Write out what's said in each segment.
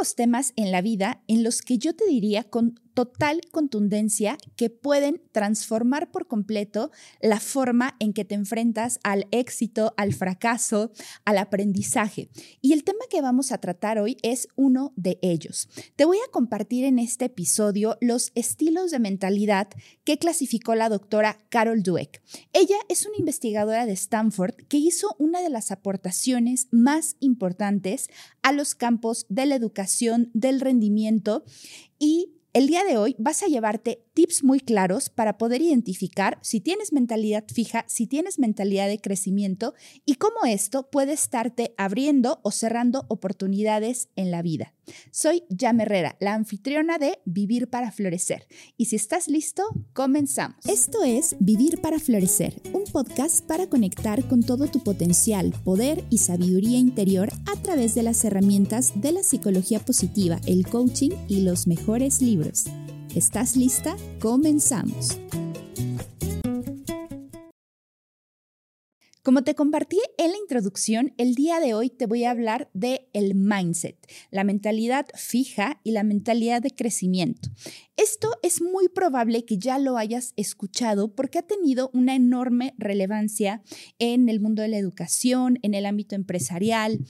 temas en la vida en los que yo te diría con total contundencia que pueden transformar por completo la forma en que te enfrentas al éxito, al fracaso, al aprendizaje. Y el tema que vamos a tratar hoy es uno de ellos. Te voy a compartir en este episodio los estilos de mentalidad que clasificó la doctora Carol Dweck. Ella es una investigadora de Stanford que hizo una de las aportaciones más importantes a los campos de la educación, del rendimiento y el día de hoy vas a llevarte tips muy claros para poder identificar si tienes mentalidad fija, si tienes mentalidad de crecimiento y cómo esto puede estarte abriendo o cerrando oportunidades en la vida. Soy Yam Herrera, la anfitriona de Vivir para Florecer. Y si estás listo, comenzamos. Esto es Vivir para Florecer, un podcast para conectar con todo tu potencial, poder y sabiduría interior a través de las herramientas de la psicología positiva, el coaching y los mejores libros. ¿Estás lista? Comenzamos. Como te compartí en la introducción, el día de hoy te voy a hablar de el mindset, la mentalidad fija y la mentalidad de crecimiento. Esto es muy probable que ya lo hayas escuchado porque ha tenido una enorme relevancia en el mundo de la educación, en el ámbito empresarial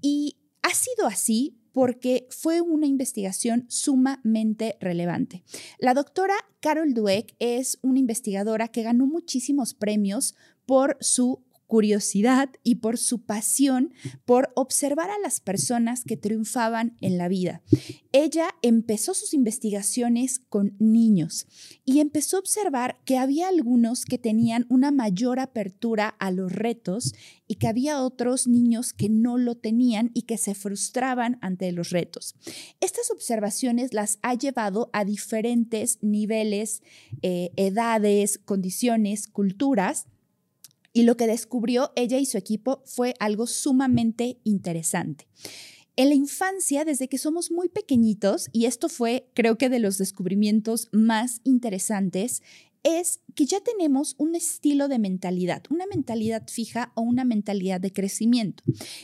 y ha sido así porque fue una investigación sumamente relevante. La doctora Carol Dweck es una investigadora que ganó muchísimos premios por su curiosidad y por su pasión por observar a las personas que triunfaban en la vida. Ella empezó sus investigaciones con niños y empezó a observar que había algunos que tenían una mayor apertura a los retos y que había otros niños que no lo tenían y que se frustraban ante los retos. Estas observaciones las ha llevado a diferentes niveles, eh, edades, condiciones, culturas y lo que descubrió ella y su equipo fue algo sumamente interesante. En la infancia, desde que somos muy pequeñitos, y esto fue creo que de los descubrimientos más interesantes, es que ya tenemos un estilo de mentalidad, una mentalidad fija o una mentalidad de crecimiento.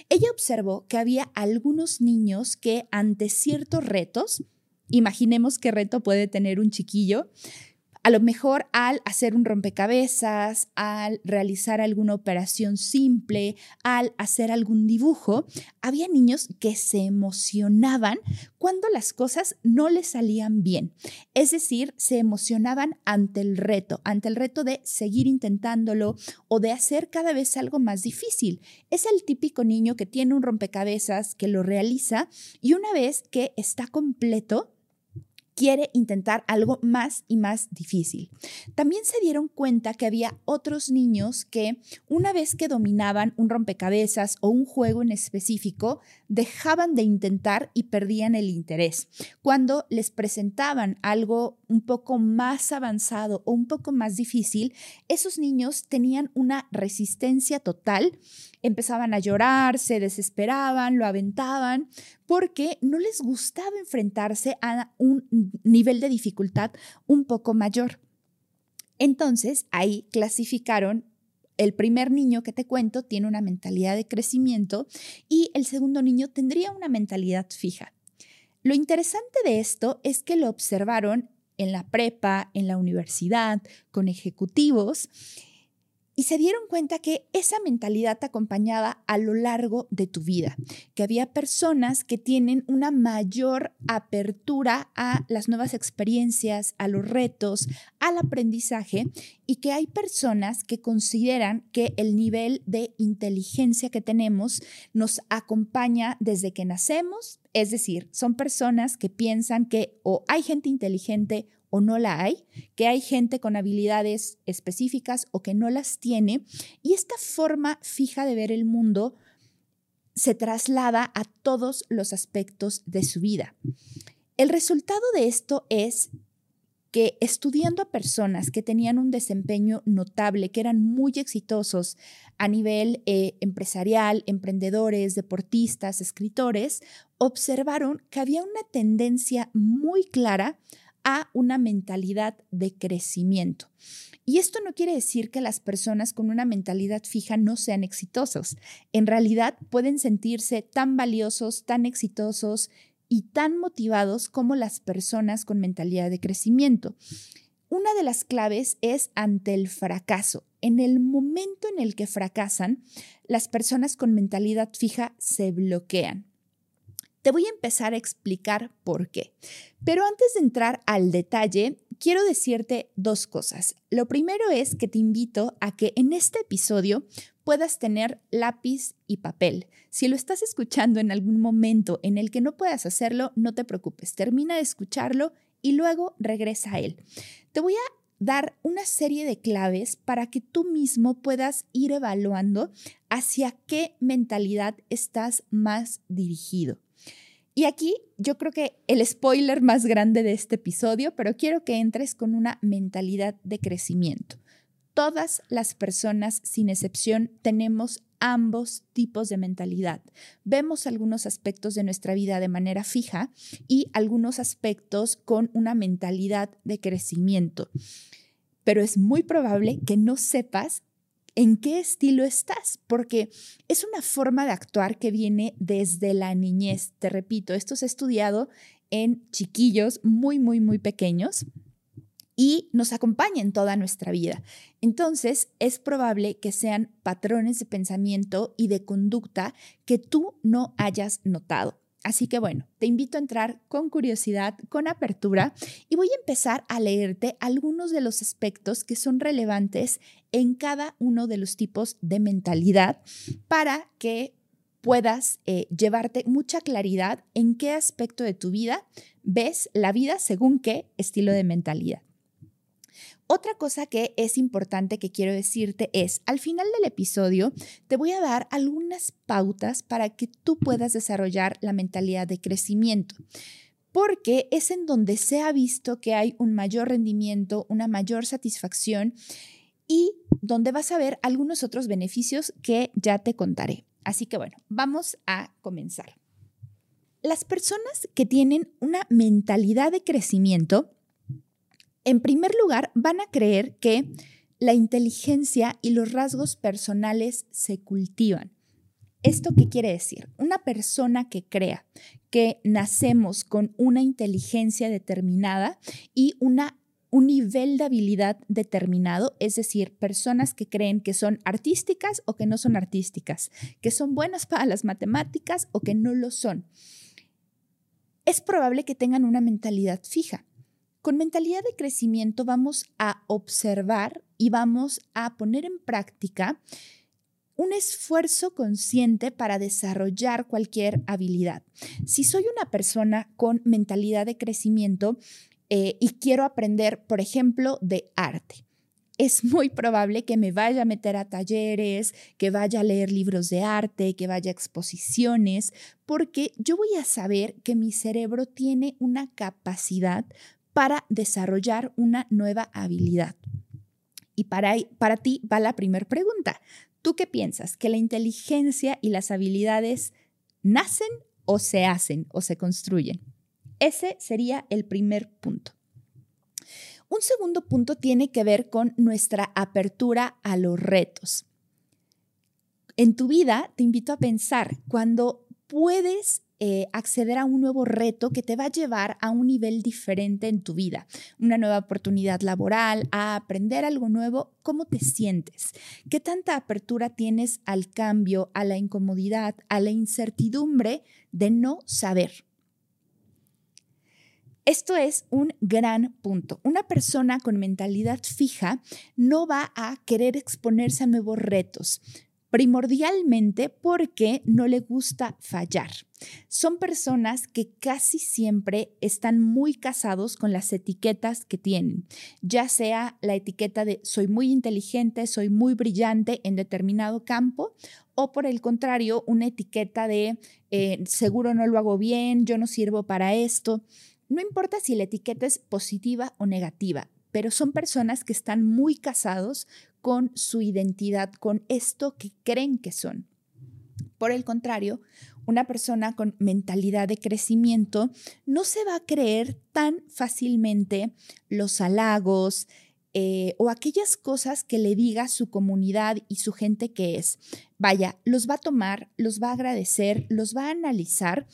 Ella observó que había algunos niños que ante ciertos retos, imaginemos qué reto puede tener un chiquillo, a lo mejor al hacer un rompecabezas, al realizar alguna operación simple, al hacer algún dibujo, había niños que se emocionaban cuando las cosas no les salían bien. Es decir, se emocionaban ante el reto, ante el reto de seguir intentándolo o de hacer cada vez algo más difícil. Es el típico niño que tiene un rompecabezas, que lo realiza y una vez que está completo, quiere intentar algo más y más difícil. También se dieron cuenta que había otros niños que una vez que dominaban un rompecabezas o un juego en específico, dejaban de intentar y perdían el interés. Cuando les presentaban algo un poco más avanzado o un poco más difícil, esos niños tenían una resistencia total, empezaban a llorar, se desesperaban, lo aventaban, porque no les gustaba enfrentarse a un nivel de dificultad un poco mayor. Entonces, ahí clasificaron el primer niño que te cuento tiene una mentalidad de crecimiento y el segundo niño tendría una mentalidad fija. Lo interesante de esto es que lo observaron en la prepa, en la universidad, con ejecutivos y se dieron cuenta que esa mentalidad te acompañaba a lo largo de tu vida, que había personas que tienen una mayor apertura a las nuevas experiencias, a los retos, al aprendizaje y que hay personas que consideran que el nivel de inteligencia que tenemos nos acompaña desde que nacemos, es decir, son personas que piensan que o hay gente inteligente o no la hay, que hay gente con habilidades específicas o que no las tiene, y esta forma fija de ver el mundo se traslada a todos los aspectos de su vida. El resultado de esto es que estudiando a personas que tenían un desempeño notable, que eran muy exitosos a nivel eh, empresarial, emprendedores, deportistas, escritores, observaron que había una tendencia muy clara a una mentalidad de crecimiento. Y esto no quiere decir que las personas con una mentalidad fija no sean exitosos. En realidad pueden sentirse tan valiosos, tan exitosos y tan motivados como las personas con mentalidad de crecimiento. Una de las claves es ante el fracaso. En el momento en el que fracasan, las personas con mentalidad fija se bloquean. Te voy a empezar a explicar por qué. Pero antes de entrar al detalle, quiero decirte dos cosas. Lo primero es que te invito a que en este episodio puedas tener lápiz y papel. Si lo estás escuchando en algún momento en el que no puedas hacerlo, no te preocupes. Termina de escucharlo y luego regresa a él. Te voy a dar una serie de claves para que tú mismo puedas ir evaluando hacia qué mentalidad estás más dirigido. Y aquí yo creo que el spoiler más grande de este episodio, pero quiero que entres con una mentalidad de crecimiento. Todas las personas, sin excepción, tenemos ambos tipos de mentalidad. Vemos algunos aspectos de nuestra vida de manera fija y algunos aspectos con una mentalidad de crecimiento. Pero es muy probable que no sepas en qué estilo estás, porque es una forma de actuar que viene desde la niñez. Te repito, esto se ha estudiado en chiquillos muy, muy, muy pequeños y nos acompaña en toda nuestra vida. Entonces, es probable que sean patrones de pensamiento y de conducta que tú no hayas notado. Así que bueno, te invito a entrar con curiosidad, con apertura y voy a empezar a leerte algunos de los aspectos que son relevantes en cada uno de los tipos de mentalidad para que puedas eh, llevarte mucha claridad en qué aspecto de tu vida ves la vida según qué estilo de mentalidad. Otra cosa que es importante que quiero decirte es, al final del episodio te voy a dar algunas pautas para que tú puedas desarrollar la mentalidad de crecimiento porque es en donde se ha visto que hay un mayor rendimiento, una mayor satisfacción y donde vas a ver algunos otros beneficios que ya te contaré. Así que bueno, vamos a comenzar. Las personas que tienen una mentalidad de crecimiento en primer lugar, van a creer que la inteligencia y los rasgos personales se cultivan. ¿Esto qué quiere decir? Una persona que crea que nacemos con una inteligencia determinada y una, un nivel de habilidad determinado, es decir, personas que creen que son artísticas o que no son artísticas, que son buenas para las matemáticas o que no lo son. Es probable que tengan una mentalidad fija. Con mentalidad de crecimiento vamos a observar y vamos a poner en práctica un esfuerzo consciente para desarrollar cualquier habilidad. Si soy una persona con mentalidad de crecimiento eh, y quiero aprender, por ejemplo, de arte, es muy probable que me vaya a meter a talleres, que vaya a leer libros de arte, que vaya a exposiciones, porque yo voy a saber que mi cerebro tiene una capacidad para desarrollar una nueva habilidad. Y para, para ti va la primera pregunta. ¿Tú qué piensas? ¿Que la inteligencia y las habilidades nacen o se hacen o se construyen? Ese sería el primer punto. Un segundo punto tiene que ver con nuestra apertura a los retos. En tu vida te invito a pensar, cuando puedes eh, acceder a un nuevo reto que te va a llevar a un nivel diferente en tu vida, una nueva oportunidad laboral, a aprender algo nuevo, ¿cómo te sientes? ¿Qué tanta apertura tienes al cambio, a la incomodidad, a la incertidumbre de no saber? Esto es un gran punto. Una persona con mentalidad fija no va a querer exponerse a nuevos retos, primordialmente porque no le gusta fallar. Son personas que casi siempre están muy casados con las etiquetas que tienen, ya sea la etiqueta de soy muy inteligente, soy muy brillante en determinado campo, o por el contrario, una etiqueta de eh, seguro no lo hago bien, yo no sirvo para esto. No importa si la etiqueta es positiva o negativa, pero son personas que están muy casados con su identidad, con esto que creen que son. Por el contrario, una persona con mentalidad de crecimiento no se va a creer tan fácilmente los halagos eh, o aquellas cosas que le diga su comunidad y su gente que es. Vaya, los va a tomar, los va a agradecer, los va a analizar,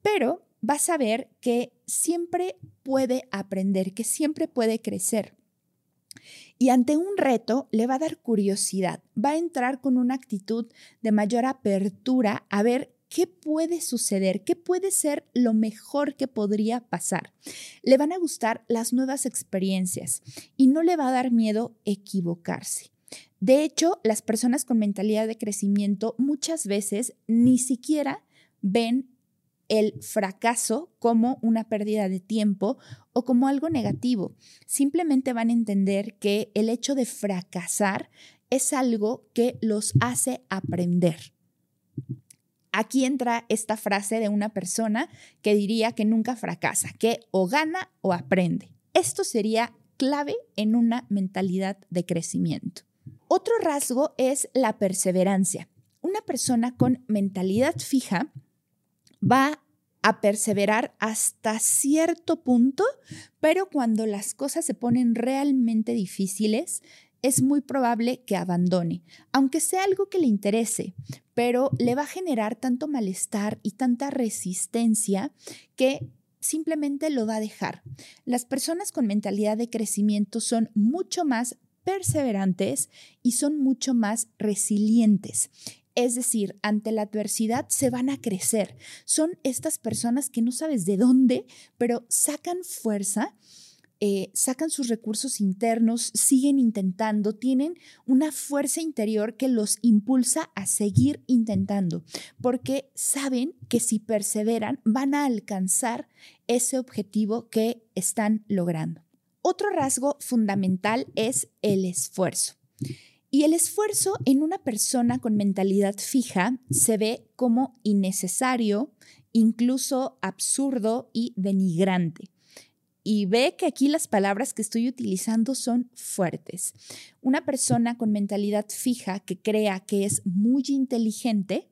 pero vas a ver que siempre puede aprender, que siempre puede crecer. Y ante un reto le va a dar curiosidad, va a entrar con una actitud de mayor apertura a ver qué puede suceder, qué puede ser lo mejor que podría pasar. Le van a gustar las nuevas experiencias y no le va a dar miedo equivocarse. De hecho, las personas con mentalidad de crecimiento muchas veces ni siquiera ven el fracaso como una pérdida de tiempo o como algo negativo. Simplemente van a entender que el hecho de fracasar es algo que los hace aprender. Aquí entra esta frase de una persona que diría que nunca fracasa, que o gana o aprende. Esto sería clave en una mentalidad de crecimiento. Otro rasgo es la perseverancia. Una persona con mentalidad fija va a perseverar hasta cierto punto, pero cuando las cosas se ponen realmente difíciles, es muy probable que abandone, aunque sea algo que le interese, pero le va a generar tanto malestar y tanta resistencia que simplemente lo va a dejar. Las personas con mentalidad de crecimiento son mucho más perseverantes y son mucho más resilientes. Es decir, ante la adversidad se van a crecer. Son estas personas que no sabes de dónde, pero sacan fuerza, eh, sacan sus recursos internos, siguen intentando, tienen una fuerza interior que los impulsa a seguir intentando, porque saben que si perseveran van a alcanzar ese objetivo que están logrando. Otro rasgo fundamental es el esfuerzo. Y el esfuerzo en una persona con mentalidad fija se ve como innecesario, incluso absurdo y denigrante. Y ve que aquí las palabras que estoy utilizando son fuertes. Una persona con mentalidad fija que crea que es muy inteligente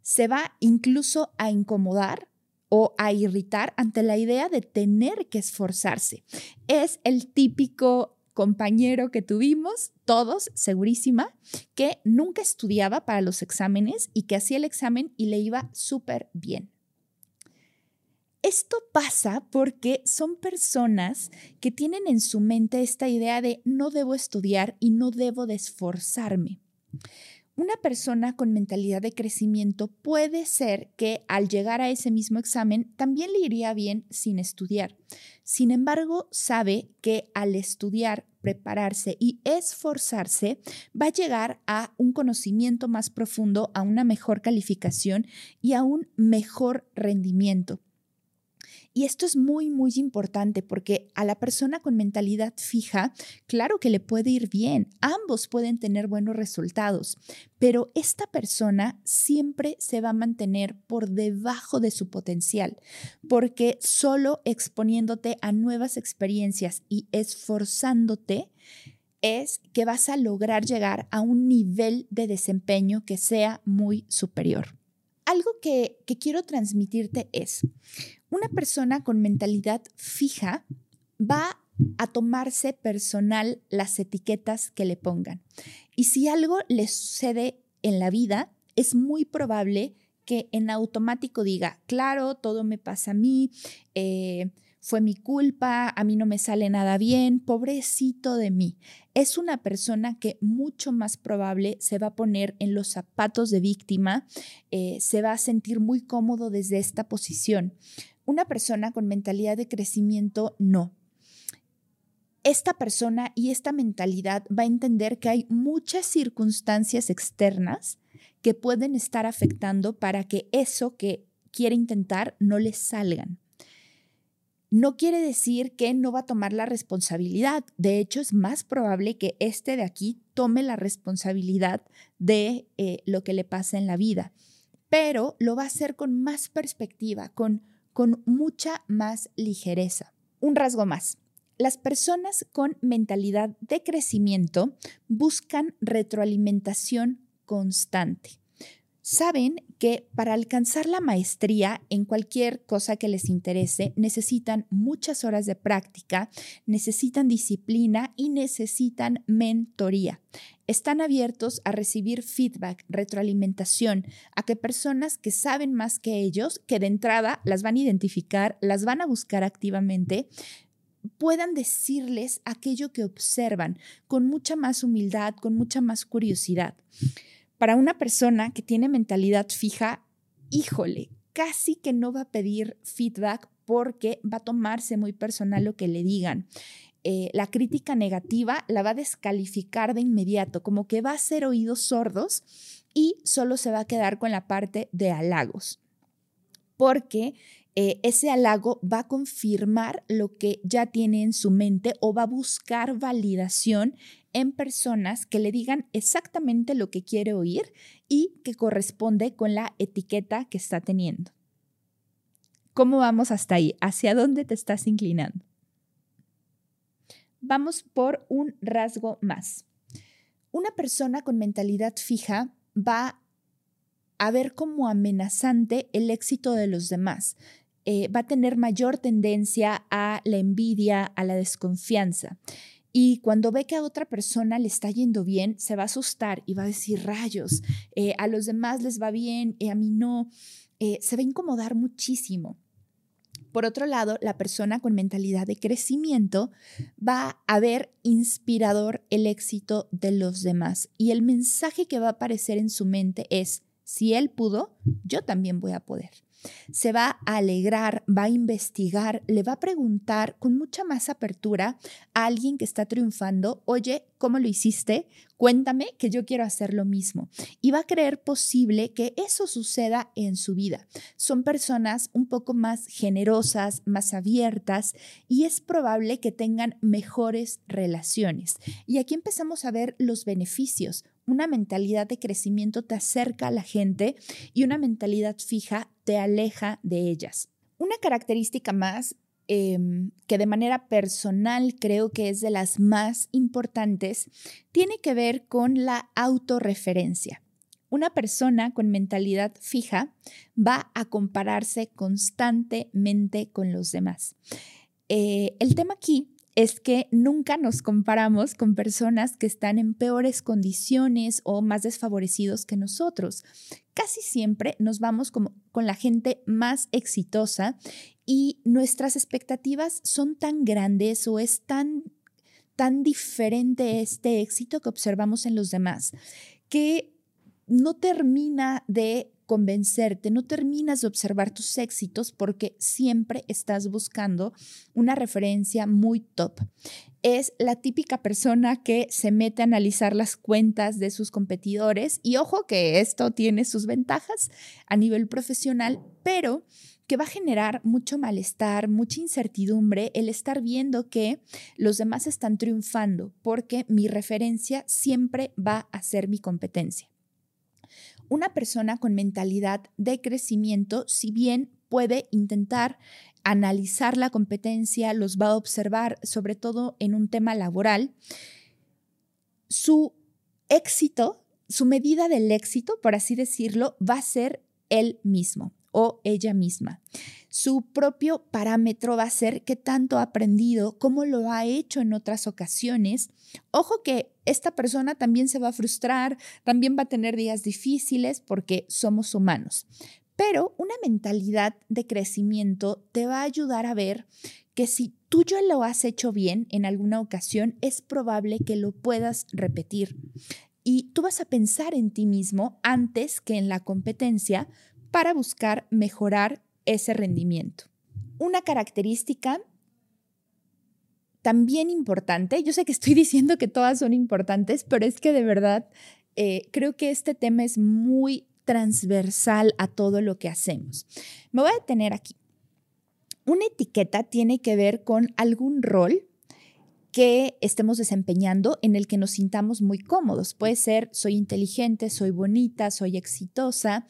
se va incluso a incomodar o a irritar ante la idea de tener que esforzarse. Es el típico compañero que tuvimos, todos, segurísima, que nunca estudiaba para los exámenes y que hacía el examen y le iba súper bien. Esto pasa porque son personas que tienen en su mente esta idea de no debo estudiar y no debo de esforzarme. Una persona con mentalidad de crecimiento puede ser que al llegar a ese mismo examen también le iría bien sin estudiar. Sin embargo, sabe que al estudiar, prepararse y esforzarse, va a llegar a un conocimiento más profundo, a una mejor calificación y a un mejor rendimiento. Y esto es muy, muy importante porque a la persona con mentalidad fija, claro que le puede ir bien, ambos pueden tener buenos resultados, pero esta persona siempre se va a mantener por debajo de su potencial, porque solo exponiéndote a nuevas experiencias y esforzándote, es que vas a lograr llegar a un nivel de desempeño que sea muy superior. Algo que, que quiero transmitirte es, una persona con mentalidad fija va a tomarse personal las etiquetas que le pongan. Y si algo le sucede en la vida, es muy probable que en automático diga, claro, todo me pasa a mí, eh, fue mi culpa, a mí no me sale nada bien, pobrecito de mí. Es una persona que mucho más probable se va a poner en los zapatos de víctima, eh, se va a sentir muy cómodo desde esta posición. Una persona con mentalidad de crecimiento no. Esta persona y esta mentalidad va a entender que hay muchas circunstancias externas que pueden estar afectando para que eso que quiere intentar no le salgan no quiere decir que no va a tomar la responsabilidad. De hecho, es más probable que este de aquí tome la responsabilidad de eh, lo que le pasa en la vida, pero lo va a hacer con más perspectiva, con, con mucha más ligereza. Un rasgo más. Las personas con mentalidad de crecimiento buscan retroalimentación constante saben que para alcanzar la maestría en cualquier cosa que les interese necesitan muchas horas de práctica, necesitan disciplina y necesitan mentoría. Están abiertos a recibir feedback, retroalimentación, a que personas que saben más que ellos, que de entrada las van a identificar, las van a buscar activamente, puedan decirles aquello que observan con mucha más humildad, con mucha más curiosidad. Para una persona que tiene mentalidad fija, híjole, casi que no va a pedir feedback porque va a tomarse muy personal lo que le digan. Eh, la crítica negativa la va a descalificar de inmediato, como que va a ser oídos sordos y solo se va a quedar con la parte de halagos, porque eh, ese halago va a confirmar lo que ya tiene en su mente o va a buscar validación en personas que le digan exactamente lo que quiere oír y que corresponde con la etiqueta que está teniendo. ¿Cómo vamos hasta ahí? ¿Hacia dónde te estás inclinando? Vamos por un rasgo más. Una persona con mentalidad fija va a ver como amenazante el éxito de los demás. Eh, va a tener mayor tendencia a la envidia, a la desconfianza. Y cuando ve que a otra persona le está yendo bien, se va a asustar y va a decir, rayos, eh, a los demás les va bien, y a mí no. Eh, se va a incomodar muchísimo. Por otro lado, la persona con mentalidad de crecimiento va a ver inspirador el éxito de los demás y el mensaje que va a aparecer en su mente es, si él pudo, yo también voy a poder se va a alegrar, va a investigar, le va a preguntar con mucha más apertura a alguien que está triunfando, oye, ¿cómo lo hiciste? Cuéntame que yo quiero hacer lo mismo. Y va a creer posible que eso suceda en su vida. Son personas un poco más generosas, más abiertas y es probable que tengan mejores relaciones. Y aquí empezamos a ver los beneficios una mentalidad de crecimiento te acerca a la gente y una mentalidad fija te aleja de ellas. Una característica más em, que de manera personal creo que es de las más importantes tiene que ver con la autorreferencia. Una persona con mentalidad fija va a compararse constantemente con los demás. Eh, el tema aquí es que nunca nos comparamos con personas que están en peores condiciones o más desfavorecidos que nosotros. Casi siempre nos vamos con la gente más exitosa y nuestras expectativas son tan grandes o es tan, tan diferente este éxito que observamos en los demás que no termina de convencerte, no terminas de observar tus éxitos porque siempre estás buscando una referencia muy top. Es la típica persona que se mete a analizar las cuentas de sus competidores y ojo que esto tiene sus ventajas a nivel profesional, pero que va a generar mucho malestar, mucha incertidumbre el estar viendo que los demás están triunfando, porque mi referencia siempre va a ser mi competencia una persona con mentalidad de crecimiento, si bien puede intentar analizar la competencia, los va a observar, sobre todo en un tema laboral, su éxito, su medida del éxito, por así decirlo, va a ser él mismo o ella misma. Su propio parámetro va a ser qué tanto ha aprendido, cómo lo ha hecho en otras ocasiones. Ojo que esta persona también se va a frustrar, también va a tener días difíciles porque somos humanos. Pero una mentalidad de crecimiento te va a ayudar a ver que si tú ya lo has hecho bien en alguna ocasión, es probable que lo puedas repetir. Y tú vas a pensar en ti mismo antes que en la competencia para buscar mejorar ese rendimiento. Una característica también importante, yo sé que estoy diciendo que todas son importantes, pero es que de verdad eh, creo que este tema es muy transversal a todo lo que hacemos. Me voy a detener aquí. Una etiqueta tiene que ver con algún rol que estemos desempeñando en el que nos sintamos muy cómodos. Puede ser soy inteligente, soy bonita, soy exitosa,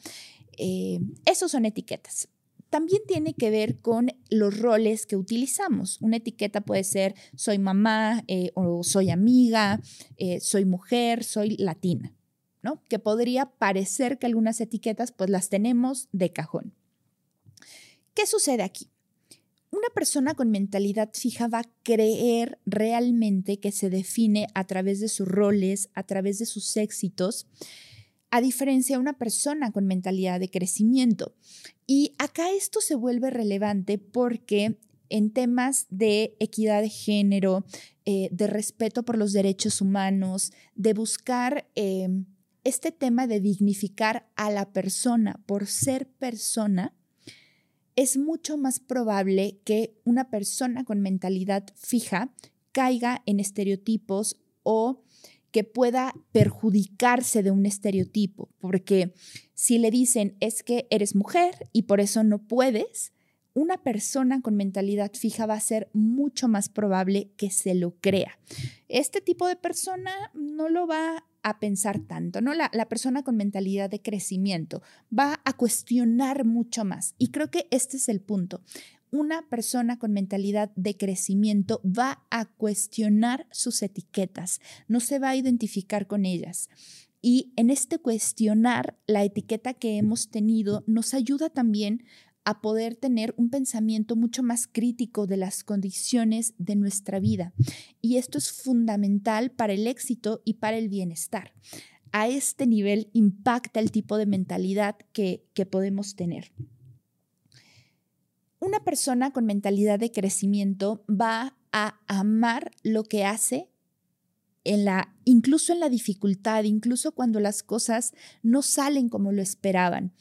eh, esos son etiquetas. También tiene que ver con los roles que utilizamos. Una etiqueta puede ser soy mamá eh, o soy amiga, eh, soy mujer, soy latina. ¿no? Que podría parecer que algunas etiquetas pues las tenemos de cajón. ¿Qué sucede aquí? Una persona con mentalidad fija va a creer realmente que se define a través de sus roles, a través de sus éxitos, a diferencia de una persona con mentalidad de crecimiento. Y acá esto se vuelve relevante porque en temas de equidad de género, eh, de respeto por los derechos humanos, de buscar em, este tema de dignificar a la persona por ser persona, es mucho más probable que una persona con mentalidad fija caiga en estereotipos o que pueda perjudicarse de un estereotipo, porque si le dicen es que eres mujer y por eso no puedes, una persona con mentalidad fija va a ser mucho más probable que se lo crea. Este tipo de persona no lo va a pensar tanto, ¿no? La, la, persona con mentalidad de crecimiento va a cuestionar mucho más. Y creo que este es el punto. Una persona con mentalidad de crecimiento va a cuestionar sus etiquetas, no se va a identificar con ellas. Y en este cuestionar la etiqueta que hemos tenido nos ayuda también a poder tener un pensamiento mucho más crítico de las condiciones de nuestra vida. Y esto es fundamental para el éxito y para el bienestar. A este nivel impacta el tipo de mentalidad que, podemos tener. Una persona con mentalidad de crecimiento va a amar lo que hace en la, incluso en la dificultad, incluso cuando las cosas no salen como lo esperaban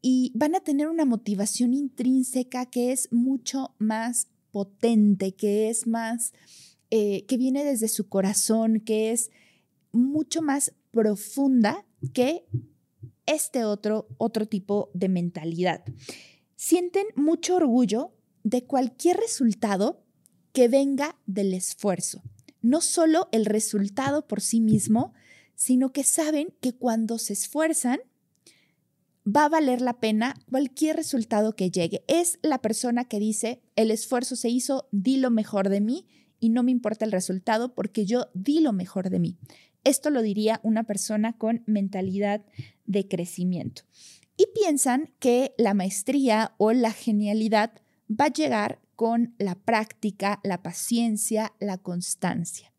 y van a tener una motivación intrínseca que es mucho más potente, que es más, eh, que viene desde su corazón, que es mucho más profunda que este otro, otro tipo de mentalidad. Sienten mucho orgullo de cualquier resultado que venga del esfuerzo. No solo el resultado por sí mismo, sino que saben que cuando se esfuerzan, va a valer la pena cualquier resultado que llegue. Es la persona que dice, el esfuerzo se hizo, di lo mejor de mí y no me importa el resultado porque yo di lo mejor de mí. Esto lo diría una persona con mentalidad de crecimiento. Y piensan que la maestría o la genialidad va a llegar con la práctica, la paciencia, la constancia.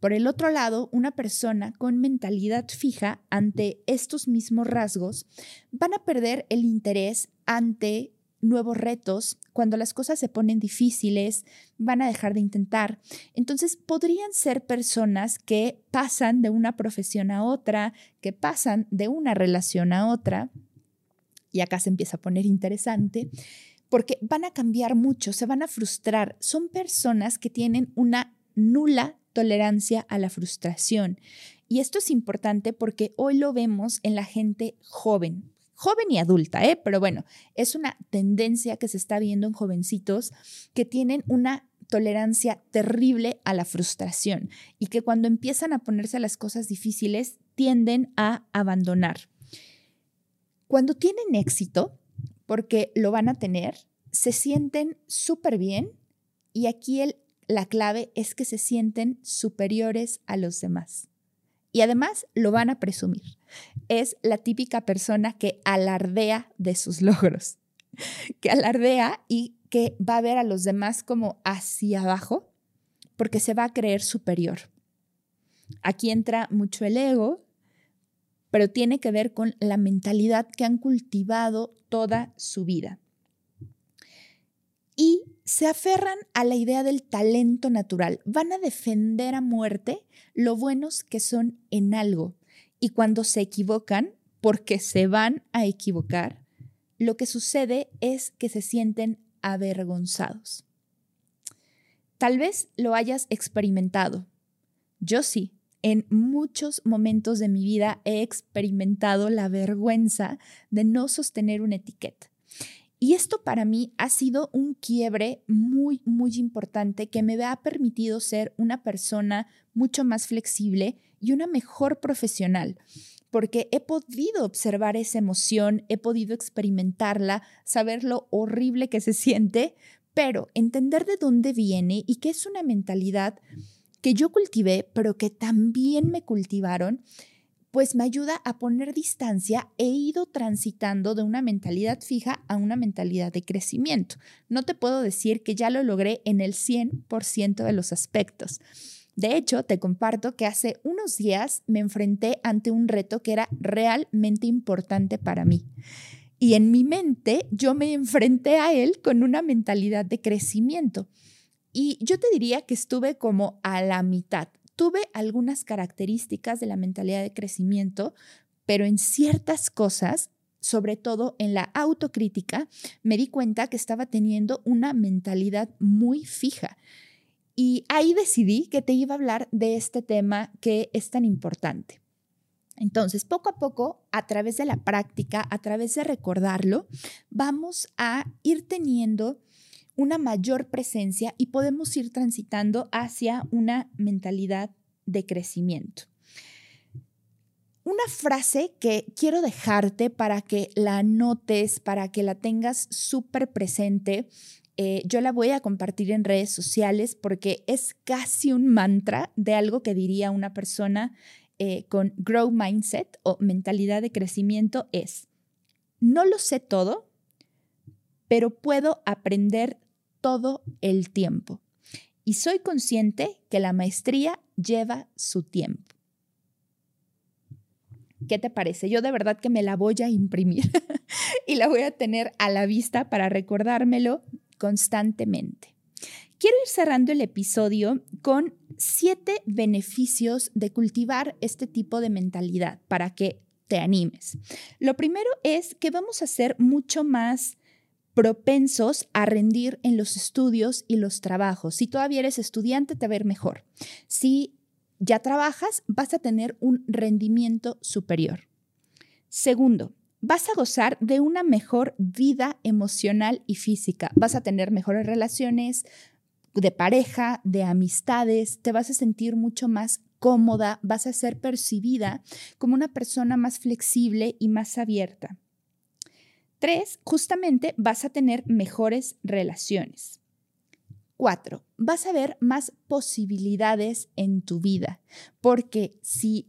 Por el otro lado, una persona con mentalidad fija ante estos mismos rasgos van a perder el interés ante nuevos retos, cuando las cosas se ponen difíciles, van a dejar de intentar. Entonces, podrían ser personas que pasan de una profesión a otra, que pasan de una relación a otra, y acá se empieza a poner interesante, porque van a cambiar mucho, se van a frustrar. Son personas que tienen una nula tolerancia a la frustración. Y esto es importante porque hoy lo vemos en la gente joven, joven y adulta, ¿eh? pero bueno, es una tendencia que se está viendo en jovencitos que tienen una tolerancia terrible a la frustración y que cuando empiezan a ponerse las cosas difíciles tienden a abandonar. Cuando tienen éxito, porque lo van a tener, se sienten súper bien y aquí el la clave es que se sienten superiores a los demás. Y además lo van a presumir. Es la típica persona que alardea de sus logros, que alardea y que va a ver a los demás como hacia abajo porque se va a creer superior. Aquí entra mucho el ego, pero tiene que ver con la mentalidad que han cultivado toda su vida. Y se aferran a la idea del talento natural, van a defender a muerte lo buenos que son en algo. Y cuando se equivocan, porque se van a equivocar, lo que sucede es que se sienten avergonzados. Tal vez lo hayas experimentado. Yo sí. En muchos momentos de mi vida he experimentado la vergüenza de no sostener una etiqueta. Y esto para mí ha sido un quiebre muy, muy importante que me ha permitido ser una persona mucho más flexible y una mejor profesional, porque he podido observar esa emoción, he podido experimentarla, saber lo horrible que se siente, pero entender de dónde viene y que es una mentalidad que yo cultivé, pero que también me cultivaron pues me ayuda a poner distancia. He ido transitando de una mentalidad fija a una mentalidad de crecimiento. No te puedo decir que ya lo logré en el 100% de los aspectos. De hecho, te comparto que hace unos días me enfrenté ante un reto que era realmente importante para mí. Y en mi mente yo me enfrenté a él con una mentalidad de crecimiento. Y yo te diría que estuve como a la mitad tuve algunas características de la mentalidad de crecimiento, pero en ciertas cosas, sobre todo en la autocrítica, me di cuenta que estaba teniendo una mentalidad muy fija. Y ahí decidí que te iba a hablar de este tema que es tan importante. Entonces, poco a poco, a través de la práctica, a través de recordarlo, vamos a ir teniendo una mayor presencia y podemos ir transitando hacia una mentalidad de crecimiento. Una frase que quiero dejarte para que la notes, para que la tengas súper presente, eh, yo la voy a compartir en redes sociales porque es casi un mantra de algo que diría una persona eh, con Grow Mindset o mentalidad de crecimiento es, no lo sé todo, pero puedo aprender todo el tiempo. Y soy consciente que la maestría lleva su tiempo. ¿Qué te parece? Yo de verdad que me la voy a imprimir y la voy a tener a la vista para recordármelo constantemente. Quiero ir cerrando el episodio con siete beneficios de cultivar este tipo de mentalidad para que te animes. Lo primero es que vamos a ser mucho más propensos a rendir en los estudios y los trabajos. Si todavía eres estudiante, te va a mejor. Si ya trabajas, vas a tener un rendimiento superior. Segundo, vas a gozar de una mejor vida emocional y física. Vas a tener mejores relaciones de pareja, de amistades, te vas a sentir mucho más cómoda, vas a ser percibida como una persona más flexible y más abierta. Tres, justamente vas a tener mejores relaciones. Cuatro, vas a ver más posibilidades en tu vida, porque si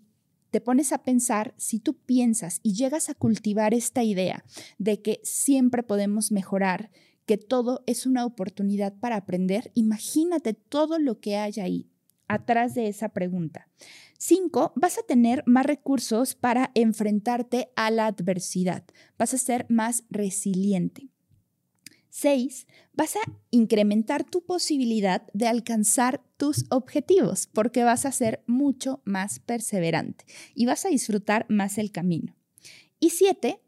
te pones a pensar, si tú piensas y llegas a cultivar esta idea de que siempre podemos mejorar, que todo es una oportunidad para aprender, imagínate todo lo que hay ahí atrás de esa pregunta. Cinco, vas a tener más recursos para enfrentarte a la adversidad. Vas a ser más resiliente. Seis, vas a incrementar tu posibilidad de alcanzar tus objetivos porque vas a ser mucho más perseverante y vas a disfrutar más el camino. Y siete,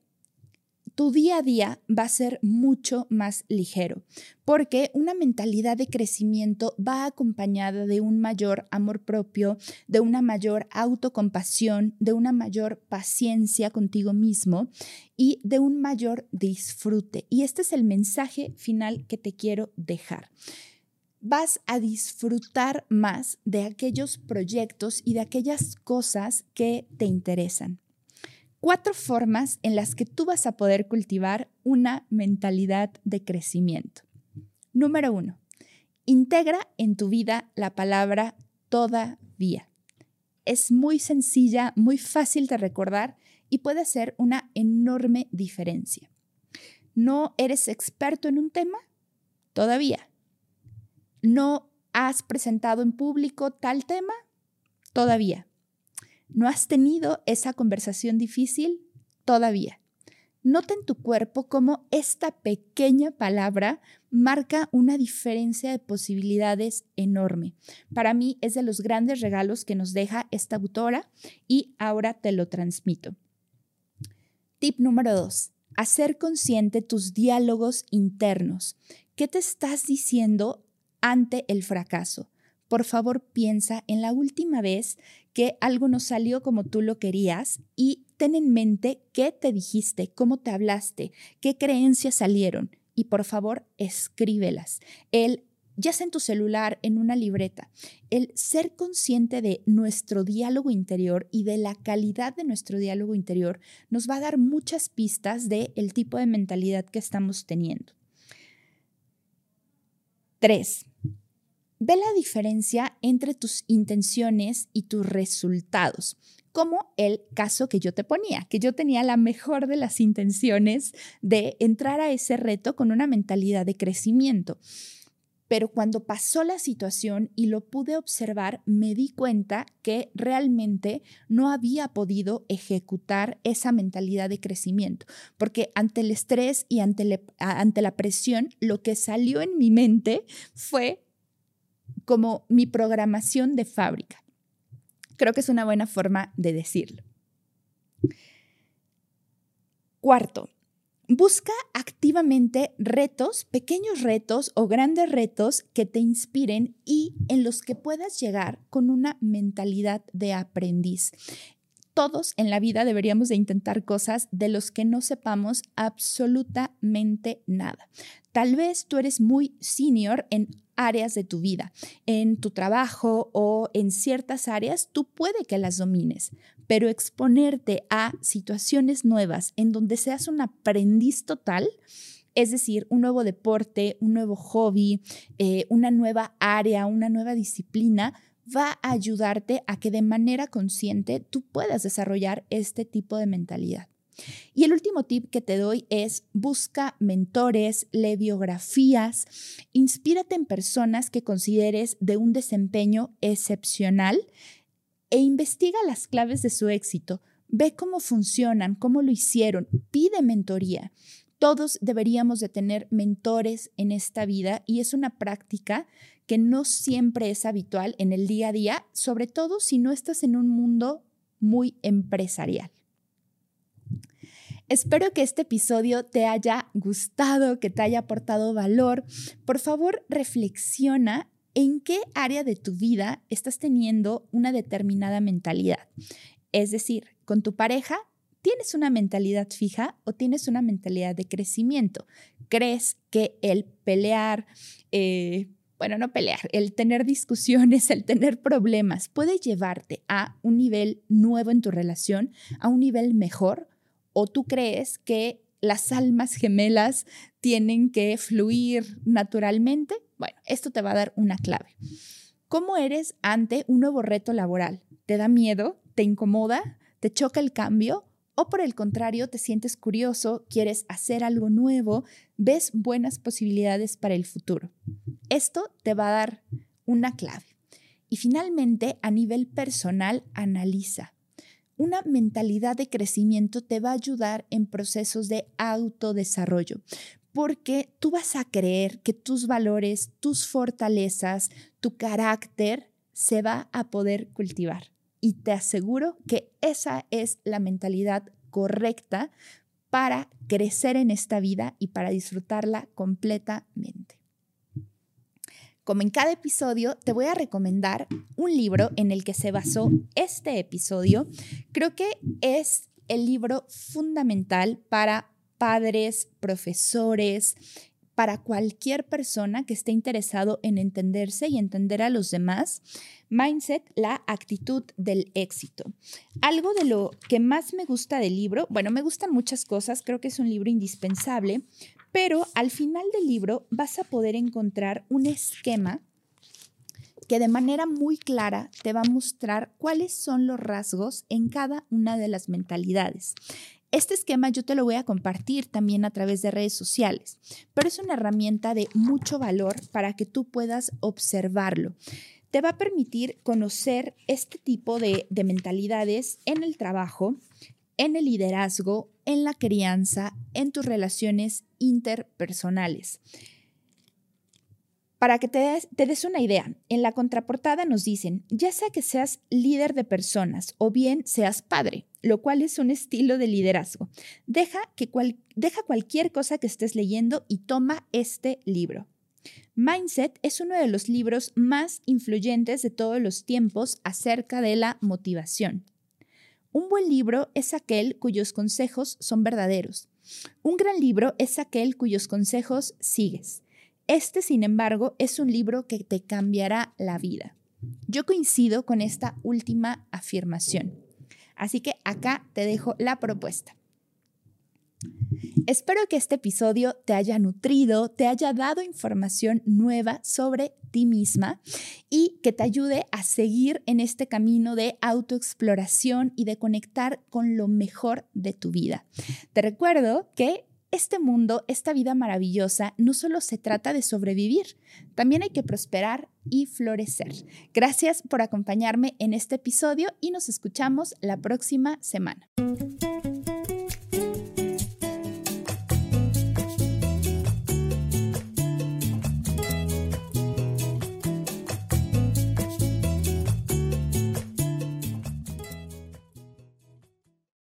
tu día a día va a ser mucho más ligero, porque una mentalidad de crecimiento va acompañada de un mayor amor propio, de una mayor autocompasión, de una mayor paciencia contigo mismo y de un mayor disfrute. Y este es el mensaje final que te quiero dejar vas a disfrutar más de aquellos proyectos y de aquellas cosas que te interesan cuatro formas en las que tú vas a poder cultivar una mentalidad de crecimiento. Número uno, integra en tu vida la palabra todavía. Es muy sencilla, muy fácil de recordar y puede hacer una enorme diferencia. ¿No eres experto en un tema? Todavía. ¿No has presentado en público tal tema? Todavía. ¿No has tenido esa conversación difícil? Todavía. Nota en tu cuerpo cómo esta pequeña palabra marca una diferencia de posibilidades enorme. Para mí es de los grandes regalos que nos deja esta autora y ahora te lo transmito. Tip número dos, hacer consciente tus diálogos internos. ¿Qué te estás diciendo ante el fracaso? Por favor, piensa en la última vez que algo no salió como tú lo querías y ten en mente qué te dijiste, cómo te hablaste, qué creencias salieron y por favor escríbelas. El ya sea en tu celular, en una libreta, el ser consciente de nuestro diálogo interior y de la calidad de nuestro diálogo interior nos va a dar muchas pistas del el tipo de mentalidad que estamos teniendo. Tres, Ve la diferencia entre tus intenciones y tus resultados. como el caso que yo te ponía, que yo tenía la mejor de las intenciones de entrar a ese reto con una mentalidad de crecimiento. Pero cuando pasó la situación y lo pude observar, me di cuenta que realmente no había podido ejecutar esa mentalidad de crecimiento, porque ante el estrés y ante, ante la presión, lo que salió en mi mente fue como mi programación de fábrica. Creo que es una buena forma de decirlo. Cuarto, busca activamente retos, pequeños retos o grandes retos que te inspiren y en los que puedas llegar con una mentalidad de aprendiz. Todos en la vida deberíamos de intentar cosas de los que no sepamos absolutamente nada. Tal vez tú eres muy senior en áreas de tu vida, en tu trabajo o en ciertas áreas, tú puede que las domines, pero exponerte a situaciones nuevas en donde seas un aprendiz total, es decir, un nuevo deporte, un nuevo hobby, eh, una nueva área, una nueva disciplina, va a ayudarte a que de manera consciente tú puedas desarrollar este tipo de mentalidad. Y el último tip que te doy es busca mentores, lee biografías, inspírate en personas que consideres de un desempeño excepcional e investiga las claves de su éxito. Ve cómo funcionan, cómo lo hicieron, pide mentoría. Todos deberíamos de tener mentores en esta vida y es una práctica que no siempre es habitual en el día a día, sobre todo si no estás en un mundo muy empresarial. Espero que este episodio te haya gustado, que te haya aportado valor. Por favor, reflexiona en qué área de tu vida estás teniendo una determinada mentalidad. Es decir, con tu pareja, ¿tienes una mentalidad fija o tienes una mentalidad de crecimiento? ¿Crees que el pelear, eh, bueno, no pelear, el tener discusiones, el tener problemas puede llevarte a un nivel nuevo en tu relación, a un nivel mejor? ¿O tú crees que las almas gemelas tienen que fluir naturalmente? Bueno, esto te va a dar una clave. ¿Cómo eres ante un nuevo reto laboral? ¿Te da miedo? ¿Te incomoda? ¿Te choca el cambio? ¿O por el contrario, te sientes curioso, quieres hacer algo nuevo, ves buenas posibilidades para el futuro? Esto te va a dar una clave. Y finalmente, a nivel personal, analiza una mentalidad de crecimiento te va a ayudar en procesos de autodesarrollo, porque tú vas a creer que tus valores, tus fortalezas, tu carácter se va a poder cultivar. Y te aseguro que esa es la mentalidad correcta para crecer en esta vida y para disfrutarla completamente. Como en cada episodio, te voy a recomendar un libro en el que se basó este episodio. Creo que es el libro fundamental para padres, profesores, para cualquier persona que esté interesado en entenderse y entender a los demás. Mindset, la actitud del éxito. Algo de lo que más me gusta del libro, bueno, me gustan muchas cosas, creo que es un libro indispensable, pero al final del libro vas a poder encontrar un esquema que de manera muy clara te va a mostrar cuáles son los rasgos en cada una de las mentalidades. Este esquema yo te lo voy a compartir también a través de redes sociales, pero es una herramienta de mucho valor para que tú puedas observarlo. Te va a permitir conocer este tipo de, de mentalidades en el trabajo, en el liderazgo, en la crianza, en tus relaciones interpersonales. Para que te des, una idea, en la contraportada nos dicen, ya sea que seas líder de personas o bien seas padre, lo cual es un estilo de liderazgo. Deja, que deja cualquier cosa que estés leyendo y toma este libro. Mindset es uno de los libros más influyentes de todos los tiempos acerca de la motivación. Un buen libro es aquel cuyos consejos son verdaderos. Un gran libro es aquel cuyos consejos sigues. Este, sin embargo, es un libro que te cambiará la vida. Yo coincido con esta última afirmación. Así que acá te dejo la propuesta. Espero que este episodio te haya nutrido, te haya dado información nueva sobre ti misma y que te ayude a seguir en este camino de autoexploración y de conectar con lo mejor de tu vida. Te recuerdo que este mundo, esta vida maravillosa, no solo se trata de sobrevivir, también hay que prosperar y florecer. Gracias por acompañarme en este episodio y nos escuchamos la próxima semana.